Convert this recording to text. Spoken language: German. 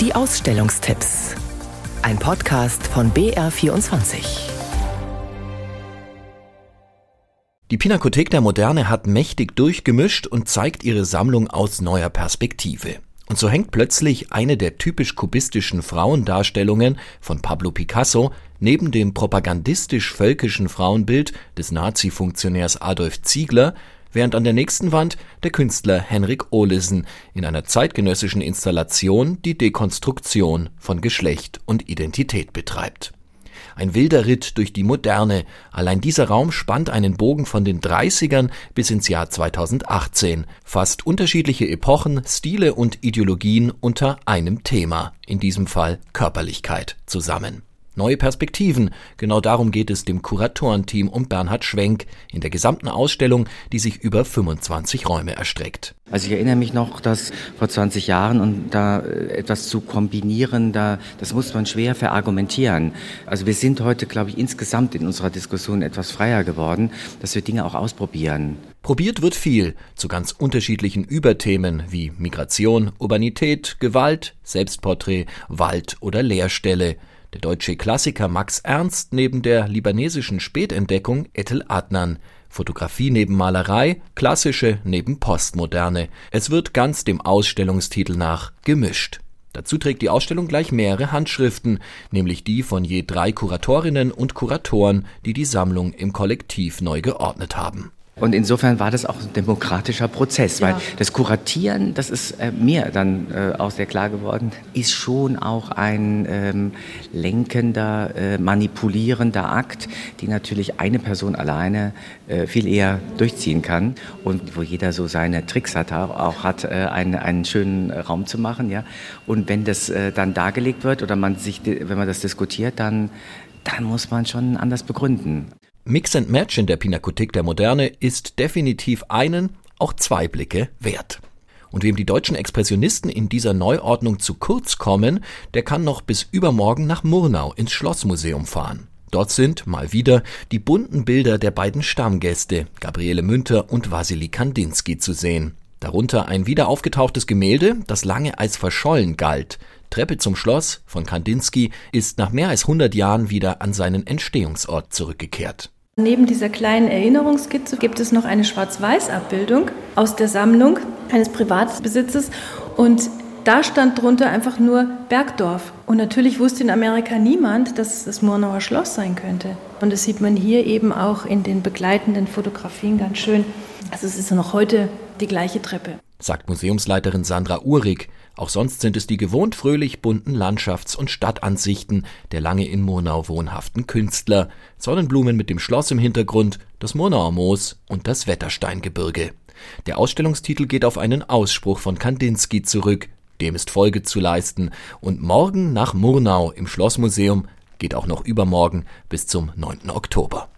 Die Ausstellungstipps. Ein Podcast von BR24. Die Pinakothek der Moderne hat mächtig durchgemischt und zeigt ihre Sammlung aus neuer Perspektive. Und so hängt plötzlich eine der typisch kubistischen Frauendarstellungen von Pablo Picasso neben dem propagandistisch-völkischen Frauenbild des Nazi-Funktionärs Adolf Ziegler während an der nächsten Wand der Künstler Henrik Olesen in einer zeitgenössischen Installation die Dekonstruktion von Geschlecht und Identität betreibt. Ein wilder Ritt durch die Moderne. Allein dieser Raum spannt einen Bogen von den 30ern bis ins Jahr 2018. Fast unterschiedliche Epochen, Stile und Ideologien unter einem Thema, in diesem Fall Körperlichkeit, zusammen. Neue Perspektiven. Genau darum geht es dem Kuratorenteam um Bernhard Schwenk in der gesamten Ausstellung, die sich über 25 Räume erstreckt. Also ich erinnere mich noch, dass vor 20 Jahren und da äh, etwas zu kombinieren, da, das muss man schwer verargumentieren. Also wir sind heute, glaube ich, insgesamt in unserer Diskussion etwas freier geworden, dass wir Dinge auch ausprobieren. Probiert wird viel zu ganz unterschiedlichen Überthemen wie Migration, Urbanität, Gewalt, Selbstporträt, Wald oder Leerstelle der deutsche Klassiker Max Ernst neben der libanesischen Spätentdeckung Etel Adnan, Fotografie neben Malerei, klassische neben Postmoderne. Es wird ganz dem Ausstellungstitel nach gemischt. Dazu trägt die Ausstellung gleich mehrere Handschriften, nämlich die von je drei Kuratorinnen und Kuratoren, die die Sammlung im Kollektiv neu geordnet haben. Und insofern war das auch ein demokratischer Prozess, weil ja. das Kuratieren, das ist äh, mir dann äh, auch sehr klar geworden, ist schon auch ein ähm, lenkender, äh, manipulierender Akt, die natürlich eine Person alleine äh, viel eher durchziehen kann und wo jeder so seine Tricks hat, auch hat, äh, einen, einen schönen Raum zu machen. Ja? Und wenn das äh, dann dargelegt wird oder man sich, wenn man das diskutiert, dann, dann muss man schon anders begründen. Mix and Match in der Pinakothek der Moderne ist definitiv einen, auch zwei Blicke wert. Und wem die deutschen Expressionisten in dieser Neuordnung zu kurz kommen, der kann noch bis übermorgen nach Murnau ins Schlossmuseum fahren. Dort sind mal wieder die bunten Bilder der beiden Stammgäste, Gabriele Münter und Wassily Kandinsky, zu sehen. Darunter ein wieder aufgetauchtes Gemälde, das lange als verschollen galt. Treppe zum Schloss von Kandinsky ist nach mehr als 100 Jahren wieder an seinen Entstehungsort zurückgekehrt. Neben dieser kleinen Erinnerungsskizze gibt es noch eine Schwarz-Weiß-Abbildung aus der Sammlung eines Privatbesitzes und da stand drunter einfach nur Bergdorf. Und natürlich wusste in Amerika niemand, dass es das Murnauer Schloss sein könnte. Und das sieht man hier eben auch in den begleitenden Fotografien ganz schön. Also es ist noch heute die gleiche Treppe. Sagt Museumsleiterin Sandra Uhrig. Auch sonst sind es die gewohnt fröhlich bunten Landschafts- und Stadtansichten der lange in Murnau wohnhaften Künstler. Sonnenblumen mit dem Schloss im Hintergrund, das Murnauer Moos und das Wettersteingebirge. Der Ausstellungstitel geht auf einen Ausspruch von Kandinsky zurück. Dem ist Folge zu leisten. Und morgen nach Murnau im Schlossmuseum geht auch noch übermorgen bis zum 9. Oktober.